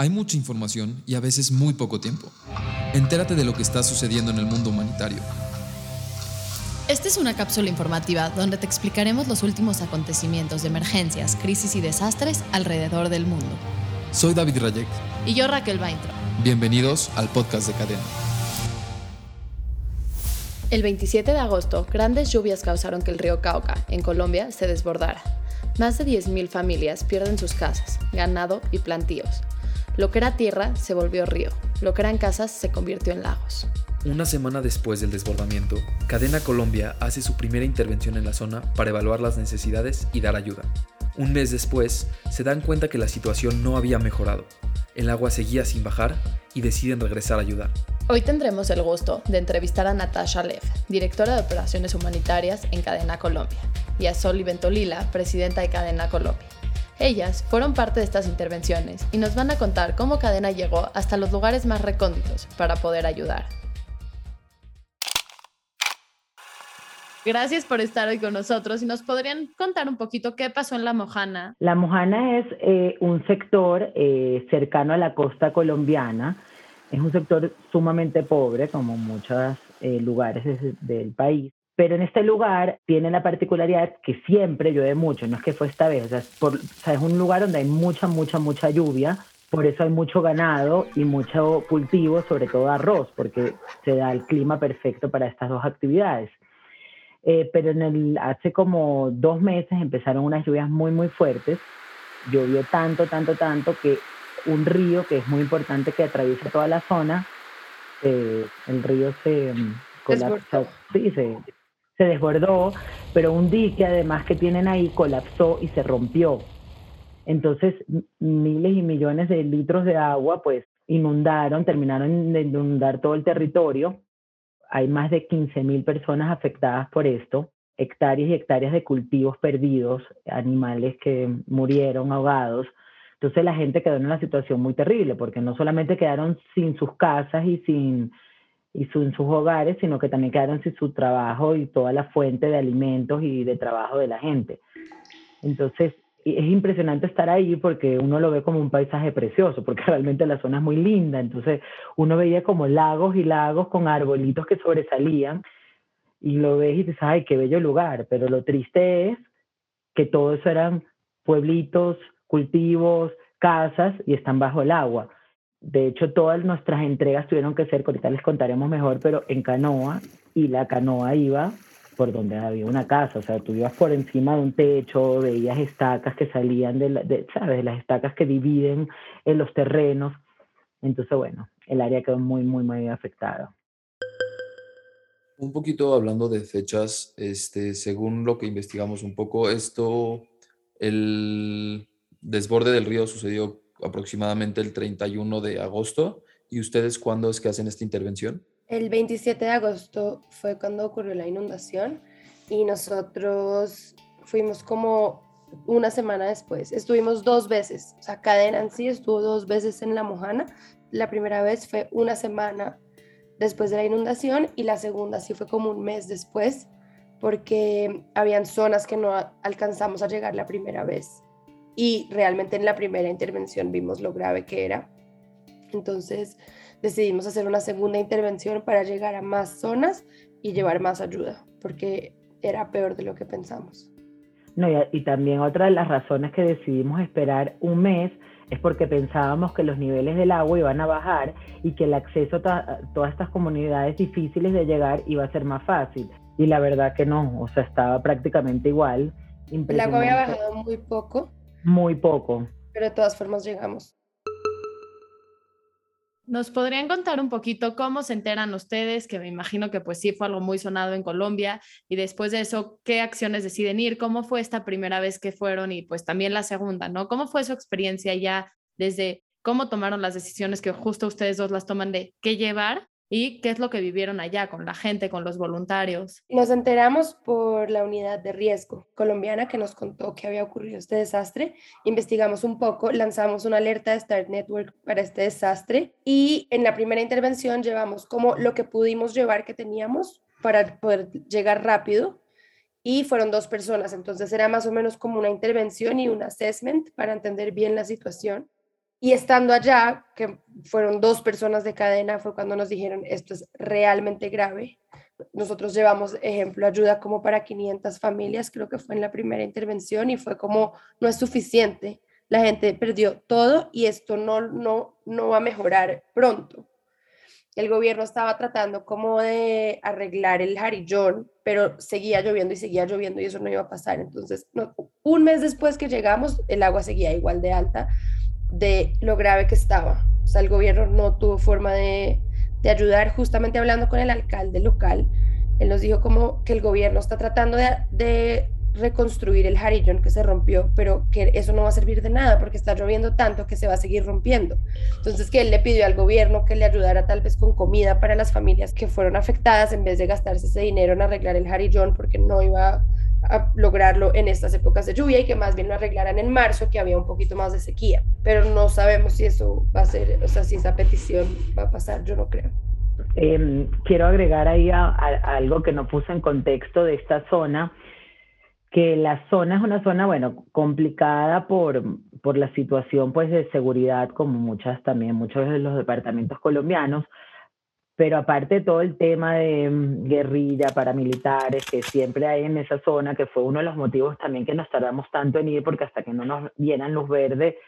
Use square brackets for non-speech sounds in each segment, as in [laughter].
Hay mucha información y a veces muy poco tiempo. Entérate de lo que está sucediendo en el mundo humanitario. Esta es una cápsula informativa donde te explicaremos los últimos acontecimientos de emergencias, crisis y desastres alrededor del mundo. Soy David Rayek. Y yo Raquel Baintro. Bienvenidos al podcast de Cadena. El 27 de agosto, grandes lluvias causaron que el río Cauca, en Colombia, se desbordara. Más de 10.000 familias pierden sus casas, ganado y plantíos. Lo que era tierra se volvió río, lo que eran casas se convirtió en lagos. Una semana después del desbordamiento, Cadena Colombia hace su primera intervención en la zona para evaluar las necesidades y dar ayuda. Un mes después, se dan cuenta que la situación no había mejorado. El agua seguía sin bajar y deciden regresar a ayudar. Hoy tendremos el gusto de entrevistar a Natasha Lev, directora de Operaciones Humanitarias en Cadena Colombia, y a Soli Ventolila, presidenta de Cadena Colombia. Ellas fueron parte de estas intervenciones y nos van a contar cómo Cadena llegó hasta los lugares más recónditos para poder ayudar. Gracias por estar hoy con nosotros y nos podrían contar un poquito qué pasó en La Mojana. La Mojana es eh, un sector eh, cercano a la costa colombiana, es un sector sumamente pobre como muchos eh, lugares del país pero en este lugar tiene la particularidad que siempre llueve mucho, no es que fue esta vez, o sea, es un lugar donde hay mucha, mucha, mucha lluvia, por eso hay mucho ganado y mucho cultivo, sobre todo arroz, porque se da el clima perfecto para estas dos actividades. Eh, pero en el, hace como dos meses empezaron unas lluvias muy, muy fuertes, llovió tanto, tanto, tanto que un río que es muy importante que atraviesa toda la zona, eh, el río se mm, colapsó, sí, se, se desbordó, pero un dique además que tienen ahí colapsó y se rompió. Entonces miles y millones de litros de agua pues inundaron, terminaron de inundar todo el territorio. Hay más de 15 mil personas afectadas por esto, hectáreas y hectáreas de cultivos perdidos, animales que murieron ahogados. Entonces la gente quedó en una situación muy terrible porque no solamente quedaron sin sus casas y sin y en sus hogares, sino que también quedaron sin su trabajo y toda la fuente de alimentos y de trabajo de la gente. Entonces, es impresionante estar ahí porque uno lo ve como un paisaje precioso, porque [laughs] realmente la zona es muy linda. Entonces, uno veía como lagos y lagos con arbolitos que sobresalían y lo ves y dices, ay, qué bello lugar. Pero lo triste es que todo eso eran pueblitos, cultivos, casas y están bajo el agua. De hecho, todas nuestras entregas tuvieron que ser, ahorita les contaremos mejor, pero en canoa, y la canoa iba por donde había una casa, o sea, tú ibas por encima de un techo, veías estacas que salían de, ¿sabes? Las estacas que dividen en los terrenos. Entonces, bueno, el área quedó muy, muy, muy afectada. Un poquito hablando de fechas, este, según lo que investigamos un poco, esto, el desborde del río sucedió aproximadamente el 31 de agosto. ¿Y ustedes cuándo es que hacen esta intervención? El 27 de agosto fue cuando ocurrió la inundación y nosotros fuimos como una semana después. Estuvimos dos veces, o sea, Cadena en sí estuvo dos veces en La Mojana. La primera vez fue una semana después de la inundación y la segunda sí fue como un mes después porque habían zonas que no alcanzamos a llegar la primera vez y realmente en la primera intervención vimos lo grave que era. Entonces decidimos hacer una segunda intervención para llegar a más zonas y llevar más ayuda, porque era peor de lo que pensamos. No, y, también otra de las razones que decidimos esperar un mes es porque pensábamos que los niveles del agua iban a bajar y que el acceso a todas estas comunidades difíciles de llegar iba a ser más fácil. Y la verdad que no, o sea, estaba prácticamente igual. El agua había bajado muy poco muy poco. Pero de todas formas llegamos. ¿Nos podrían contar un poquito cómo se enteran ustedes, que me imagino que pues sí fue algo muy sonado en Colombia, y después de eso, qué acciones deciden ir? ¿Cómo fue esta primera vez que fueron y pues también la segunda, ¿no? ¿Cómo fue su experiencia ya desde cómo tomaron las decisiones que justo ustedes dos las toman de qué llevar y qué es lo que vivieron allá con la gente, con los voluntarios. Nos enteramos por la unidad de riesgo colombiana que nos contó que había ocurrido este desastre. Investigamos un poco, lanzamos una alerta de Start Network para este desastre y en la primera intervención llevamos como lo que pudimos llevar que teníamos para poder llegar rápido y fueron dos personas, entonces era más o menos como una intervención y un assessment para entender bien la situación Y estando allá, que fueron dos personas de cadena, fue cuando nos dijeron, esto es realmente grave. Nosotros llevamos, ejemplo, ayuda como para 500 familias, creo que fue en la primera intervención, y fue como, no es suficiente. La gente perdió todo y esto no, no, no va a mejorar pronto. El gobierno estaba tratando como de arreglar el jarillón, pero seguía lloviendo y seguía lloviendo y eso no iba a pasar. Entonces, un mes después que llegamos, el agua seguía igual de alta de lo grave que estaba. O sea, el gobierno no tuvo forma de, ayudar. Justamente hablando con el alcalde local, él nos dijo como que el gobierno está tratando de, reconstruir el jarillón que se rompió, pero que eso no va a servir de nada porque está lloviendo tanto que se va a seguir rompiendo. Entonces que él le pidió al gobierno que le ayudara tal vez con comida para las familias que fueron afectadas en vez de gastarse ese dinero en arreglar el jarillón porque no iba a lograrlo en estas épocas de lluvia y que más bien lo arreglaran en marzo, que había un poquito más de sequía. Pero no sabemos si eso va a ser, o sea, si esa petición va a pasar, yo no creo. Em, quiero agregar ahí algo que no puse en contexto de esta zona, que la zona es una zona, bueno, complicada por, por la situación pues de seguridad, como muchas también, muchos de los departamentos colombianos, pero aparte todo el tema de mm, guerrilla, paramilitares que siempre hay en esa zona, que fue uno de los motivos también que nos tardamos tanto en ir, porque hasta que no nos dieran luz verde,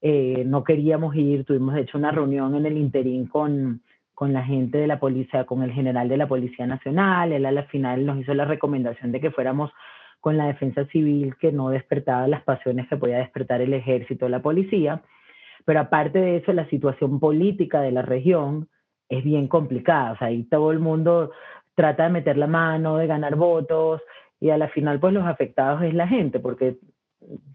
eh, no queríamos ir. Tuvimos, de hecho, una reunión en el interín con, con la gente de la policía, con el general de la Policía Nacional. Él a la final nos hizo la recomendación de que fuéramos con la defensa civil, que no despertaba las pasiones que podía despertar el ejército o la policía. Pero aparte de eso, la situación política de la región, es bien complicada. O sea, ahí todo el mundo trata de meter la mano, de ganar votos, y a la final, pues los afectados es la gente, porque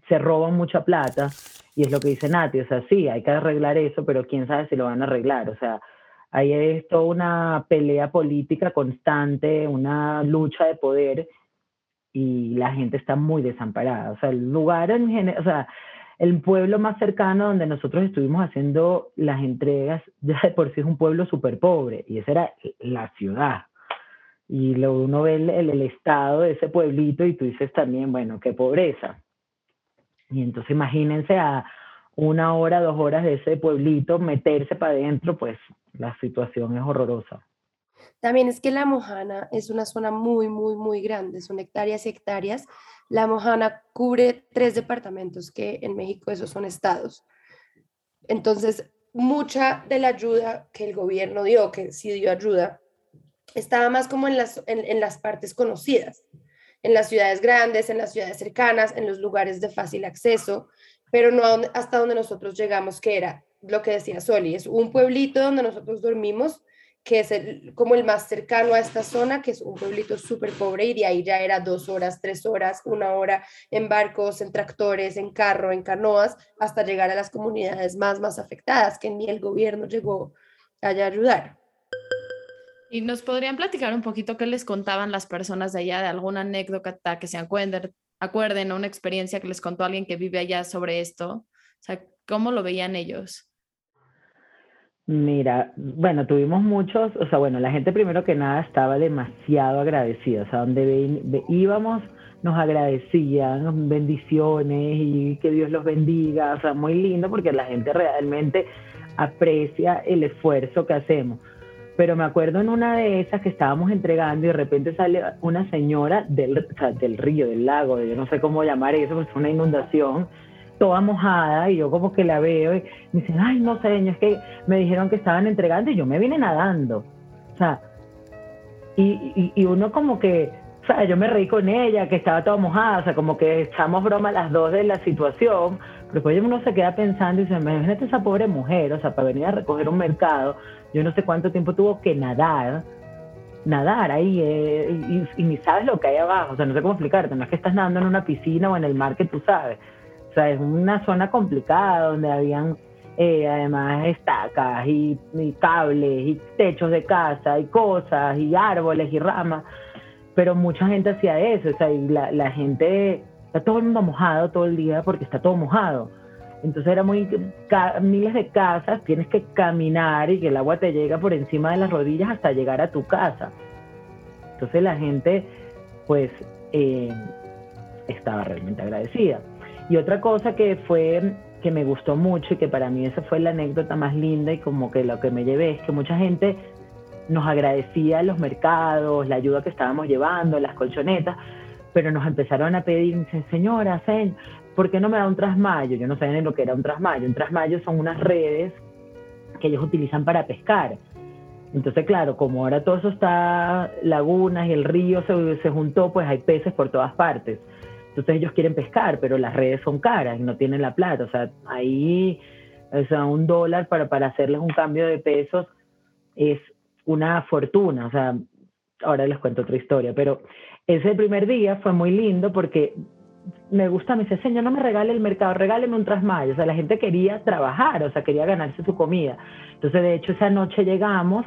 se roban mucha plata, y es lo que dice Nati, o sea, sí, hay que arreglar eso, pero quién sabe si lo van a arreglar. O sea, ahí es toda una pelea política constante, una lucha de poder, y la gente está muy desamparada. O sea, el lugar en general, el pueblo más cercano donde nosotros estuvimos haciendo las entregas, [laughs] ya de por sí es un pueblo súper pobre, y esa era la ciudad. Y luego uno ve el, el, estado de ese pueblito y tú dices también, bueno, qué pobreza. Y entonces imagínense a una hora, dos horas de ese pueblito meterse para adentro, pues la situación es horrorosa. También es que La Mojana es una zona muy, muy, muy grande, son hectáreas y hectáreas, la Mojana cubre tres departamentos que en México esos son estados. Entonces, mucha de la ayuda que el gobierno dio, que sí dio ayuda, estaba más como en las, en, las partes conocidas, en las ciudades grandes, en las ciudades cercanas, en los lugares de fácil acceso, pero no hasta donde nosotros llegamos, que era lo que decía Soli, es un pueblito donde nosotros dormimos que es el, como el más cercano a esta zona, que es un pueblito súper pobre y de ahí ya era dos horas, tres horas, una hora en barcos, en tractores, en carro, en canoas, hasta llegar a las comunidades más, más afectadas, que ni el gobierno llegó allá a ayudar. ¿Y nos podrían platicar un poquito qué les contaban las personas de allá, de alguna anécdota que se acuerden, acuerden una experiencia que les contó alguien que vive allá sobre esto? O sea, ¿cómo lo veían ellos? Mira, bueno, tuvimos muchos, o sea, bueno, la gente primero que nada estaba demasiado agradecida, o sea, donde íbamos nos agradecían, bendiciones y que Dios los bendiga, o sea, muy lindo porque la gente realmente aprecia el esfuerzo que hacemos. Pero me acuerdo en una de esas que estábamos entregando y de repente sale una señora del, del río, del lago, yo no sé cómo llamar eso, pues una inundación, toda mojada y yo como que la veo y me dicen, ay, no sé, es que me dijeron que estaban entregando y yo me vine nadando. O sea, y, y, uno como que, o sea, yo me reí con ella, que estaba toda mojada, o sea, como que echamos broma las dos de la situación, pero después uno se queda pensando y dice, imagínate esa pobre mujer, o sea, para venir a recoger un mercado, yo no sé cuánto tiempo tuvo que nadar, nadar ahí eh, y, y, ni sabes lo que hay abajo, o sea, no sé cómo explicarte, no es que estás nadando en una piscina o en el mar que tú sabes, o sea, es una zona complicada donde habían eh, además estacas y, cables y techos de casa y cosas y árboles y ramas, pero mucha gente hacía eso, o sea, y la, gente, está todo el mundo mojado todo el día porque está todo mojado. Entonces era muy, miles de casas, tienes que caminar y que el agua te llega por encima de las rodillas hasta llegar a tu casa. Entonces la gente, pues, eh, estaba realmente agradecida. Y otra cosa que fue que me gustó mucho y que para mí esa fue la anécdota más linda y como que lo que me llevé es que mucha gente nos agradecía los mercados, la ayuda que estábamos llevando, las colchonetas, pero nos empezaron a pedir, señora, ¿por qué no me da un trasmayo? Yo no sabía ni lo que era un trasmayo. Un trasmayo son unas redes que ellos utilizan para pescar. Entonces, claro, como ahora todo eso está, lagunas y el río se, se juntó, pues hay peces por todas partes. Entonces ellos quieren pescar, pero las redes son caras y no tienen la plata. O sea, ahí, o sea, un dólar para, para hacerles un cambio de pesos es una fortuna. O sea, ahora les cuento otra historia, pero ese primer día fue muy lindo porque me gusta, me dice, señor, no me regale el mercado, regáleme un trasmayo. O sea, la gente quería trabajar, o sea, quería ganarse su comida. Entonces, de hecho, esa noche llegamos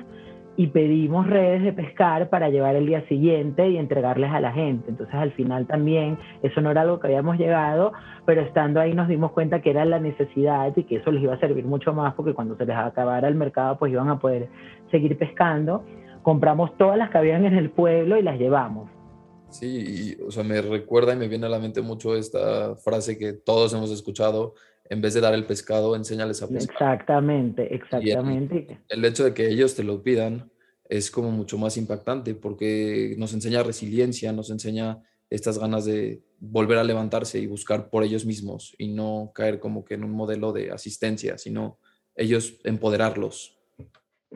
y pedimos redes de pescar para llevar el día siguiente y entregarles a la gente. Entonces, al final también, eso no era algo que habíamos llegado, pero estando ahí nos dimos cuenta que era la necesidad y que eso les iba a servir mucho más porque cuando se les acabara el mercado, pues iban a poder seguir pescando. Compramos todas las que habían en el pueblo y las llevamos. Sí, o sea, me recuerda y me viene a la mente mucho esta frase que todos hemos escuchado, en vez de dar el pescado, enséñales a pescar. Exactamente, exactamente. El, hecho de que ellos te lo pidan es como mucho más impactante porque nos enseña resiliencia, nos enseña estas ganas de volver a levantarse y buscar por ellos mismos y no caer como que en un modelo de asistencia, sino ellos empoderarlos.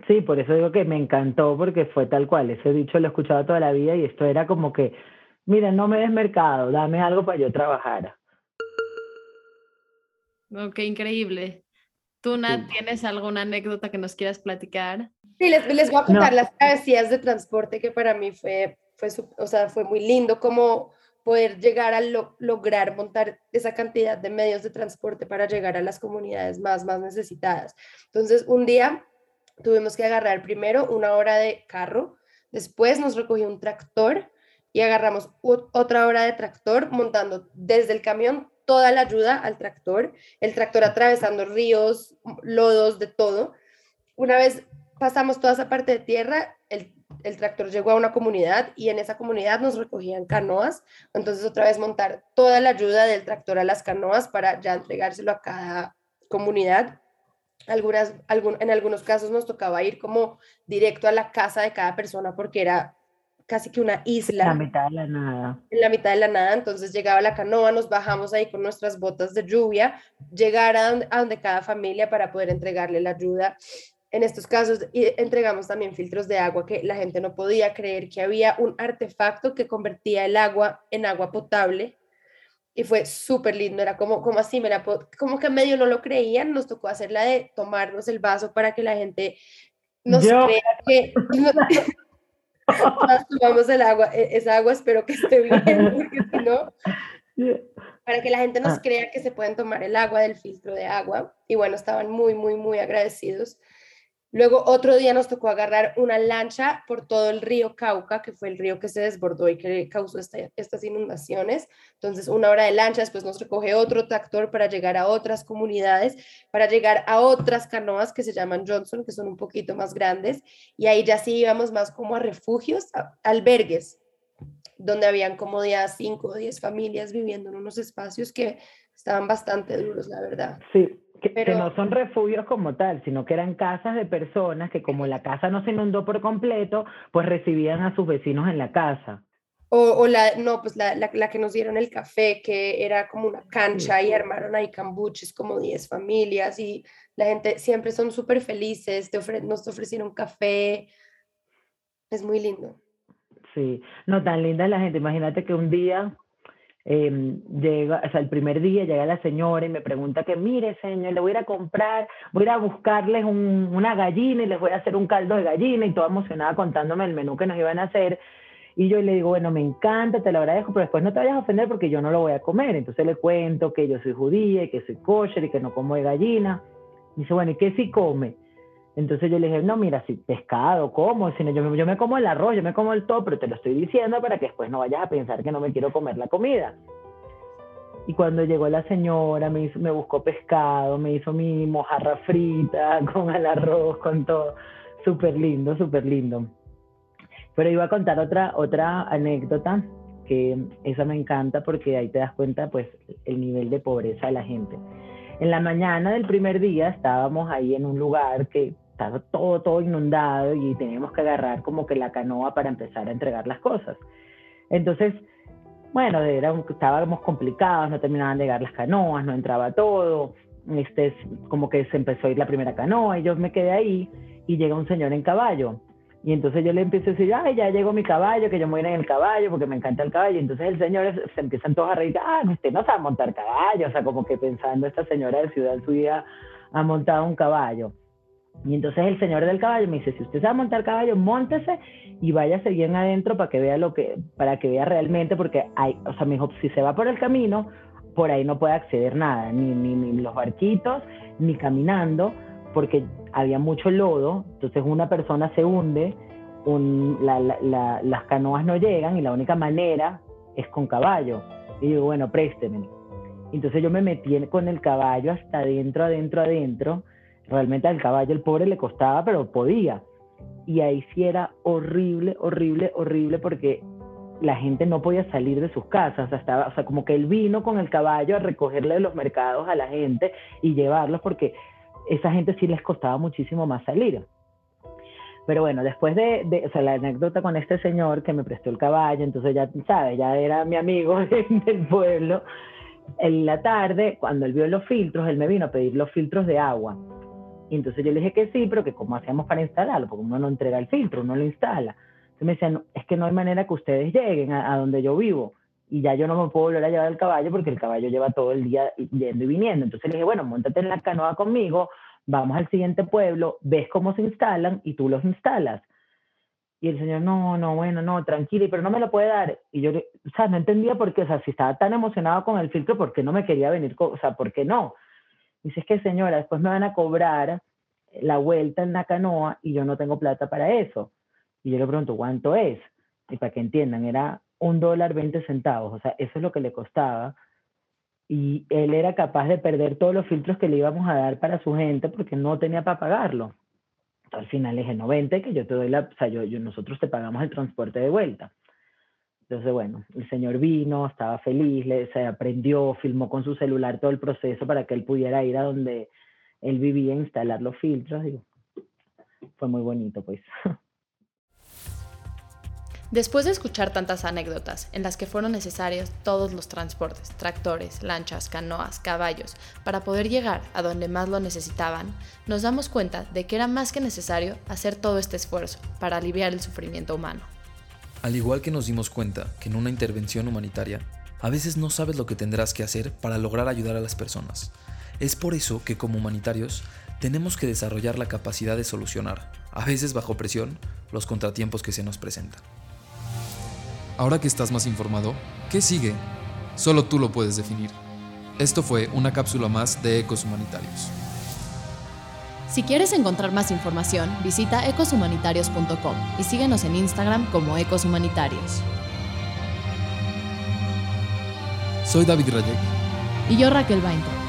Sí, por eso digo que me encantó porque fue tal cual. Ese dicho lo he escuchado toda la vida y esto era como que, mira, no me des mercado, dame algo para yo trabajar. Ok, increíble. ¿Tú, Nat, tienes alguna anécdota que nos quieras platicar? Sí, les, les voy a contar las travesías de transporte que para mí fue, fue, o sea, fue muy lindo como poder llegar a lograr montar esa cantidad de medios de transporte para llegar a las comunidades más, más necesitadas. Entonces, un día tuvimos que agarrar primero una hora de carro, después nos recogió un tractor y agarramos otra hora de tractor montando desde el camión toda la ayuda al tractor, el tractor atravesando ríos, lodos, de todo. Una vez pasamos toda esa parte de tierra, el, el, tractor llegó a una comunidad y en esa comunidad nos recogían canoas, entonces otra vez montar toda la ayuda del tractor a las canoas para ya entregárselo a cada comunidad algunas, en algunos casos nos tocaba ir como directo a la casa de cada persona porque era casi que una isla. En la mitad de la nada. En la mitad de la nada, entonces llegaba la canoa, nos bajamos ahí con nuestras botas de lluvia, llegar a donde, cada familia para poder entregarle la ayuda. En estos casos entregamos también filtros de agua que la gente no podía creer que había un artefacto que convertía el agua en agua potable y fue súper lindo, era como, como así, me la, como que medio no lo creían, nos tocó hacer la de tomarnos el vaso para que la gente nos crea que [laughs] tomamos el agua, e, esa agua espero que esté bien, porque si no, para que la gente nos ah. crea que se pueden tomar el agua del filtro de agua, y bueno, estaban muy, muy, muy agradecidos. Luego otro día nos tocó agarrar una lancha por todo el río Cauca, que fue el río que se desbordó y que causó estas inundaciones. Entonces, una hora de lancha, después nos recoge otro tractor para llegar a otras comunidades, para llegar a otras canoas que se llaman Johnson, que son un poquito más grandes. Y ahí ya sí íbamos más como a refugios, albergues, donde habían como ya 5 o 10 familias viviendo en unos espacios que estaban bastante duros, la verdad. Sí, que, no son refugios como tal, sino que eran casas de personas que como la casa no se inundó por completo, pues recibían a sus vecinos en la casa. O, la, no, pues la, la, que nos dieron el café, que era como una cancha y armaron ahí cambuches, como 10 familias y la gente siempre son súper felices, te ofre, nos ofrecieron café, es muy lindo. Sí, no tan linda la gente, imagínate que un día eh, llega, o sea, el primer día llega la señora y me pregunta que, mire, señor, le voy a comprar, voy a ir buscarles un, una gallina y les voy a hacer un caldo de gallina y toda emocionada contándome el menú que nos iban a hacer. Y yo le digo, bueno, me encanta, te lo agradezco, pero después no te vayas a ofender porque yo no lo voy a comer. Entonces le cuento que yo soy judía y que soy kosher y que no como de gallina. Dice, bueno, ¿y qué si come? Entonces yo le dije, no, mira, si pescado, como, sino yo, yo me como el arroz, yo me como el todo, pero te lo estoy diciendo para que después no vayas a pensar que no me quiero comer la comida. Y cuando llegó la señora, me, hizo, me buscó pescado, me hizo mi mojarra frita [laughs] con el arroz, con todo. Súper lindo, súper lindo. Pero iba a contar otra, otra anécdota, que esa me encanta porque ahí te das cuenta, pues, el nivel de pobreza de la gente. En la mañana del primer día estábamos ahí en un lugar que todo, todo inundado y teníamos que agarrar como que la canoa para empezar a entregar las cosas. Entonces, bueno, era, estábamos complicados, no terminaban de llegar las canoas, no entraba todo, este, como que se empezó a ir la primera canoa y yo me quedé ahí y llega un señor en caballo. Y entonces yo le empiezo a decir, ay, ya llegó mi caballo, que yo voy en el caballo porque me encanta el caballo. Y entonces el señor se empiezan todos a reír, ah, usted no sabe montar caballo. O sea, como que pensando esta señora de Ciudad Suya ha montado un caballo. Y entonces el señor del caballo me dice, si usted sabe montar caballo, montese y váyase bien adentro para que vea lo que, para que vea realmente, porque hay, o sea, me dijo, si se va por el camino, por ahí no puede acceder nada, ni, ni, ni los barquitos, ni caminando, porque había mucho lodo, entonces una persona se hunde, las canoas no llegan y la única manera es con caballo. Y digo, bueno, présteme. Entonces yo me metí con el caballo hasta adentro, adentro, adentro. Realmente al caballo el pobre le costaba, pero podía. Y ahí sí era horrible, horrible, horrible porque la gente no podía salir de sus casas, estaba, o sea, como que él vino con el caballo a recogerle de los mercados a la gente y llevarlos porque esa gente sí les costaba muchísimo más salir. Pero bueno, después de, de, o sea, la anécdota con este señor que me prestó el caballo, entonces ya, ¿sabes? Ya era mi amigo [laughs] del pueblo. En la tarde, cuando él vio los filtros, él me vino a pedir los filtros de agua. Y entonces yo le dije que sí, pero que cómo hacíamos para instalarlo, porque uno no entrega el filtro, uno lo instala. Entonces me decían, es que no hay manera que ustedes lleguen a, donde yo vivo y ya yo no me puedo volver a llevar el caballo porque el caballo lleva todo el día yendo y viniendo. Entonces le dije, bueno, montate en la canoa conmigo, vamos al siguiente pueblo, ves cómo se instalan y tú los instalas. Y el señor, no, no, bueno, no, tranquilo, pero no me lo puede dar. Y yo, o sea, no entendía por qué, o sea, si estaba tan emocionado con el filtro, ¿por qué no me quería venir? o sea, ¿por qué no? Dice, es que señora, después me van a cobrar la vuelta en la canoa y yo no tengo plata para eso. Y yo le pregunto, ¿cuánto es? Y para que entiendan, era un dólar 20 centavos, o sea, eso es lo que le costaba. Y él era capaz de perder todos los filtros que le íbamos a dar para su gente porque no tenía para pagarlo. al final le dije, no, que yo te doy la, o sea, yo, nosotros te pagamos el transporte de vuelta. Entonces, bueno, el señor vino, estaba feliz, le, se aprendió, filmó con su celular todo el proceso para que él pudiera ir a donde él vivía, instalar los filtros. Fue muy bonito, pues. [laughs] Después de escuchar tantas anécdotas en las que fueron necesarios todos los transportes, tractores, lanchas, canoas, caballos, para poder llegar a donde más lo necesitaban, nos damos cuenta de que era más que necesario hacer todo este esfuerzo para aliviar el sufrimiento humano. Al igual que nos dimos cuenta que en una intervención humanitaria, a veces no sabes lo que tendrás que hacer para lograr ayudar a las personas. Es por eso que como humanitarios tenemos que desarrollar la capacidad de solucionar, a veces bajo presión, los contratiempos que se nos presentan. Ahora que estás más informado, ¿qué sigue? Solo tú lo puedes definir. Esto fue una cápsula más de Ecos Humanitarios. Si quieres encontrar más información, visita ecoshumanitarios.com y síguenos en Instagram como Ecos Humanitarios. Soy David Rayek. Y yo Raquel Bainto.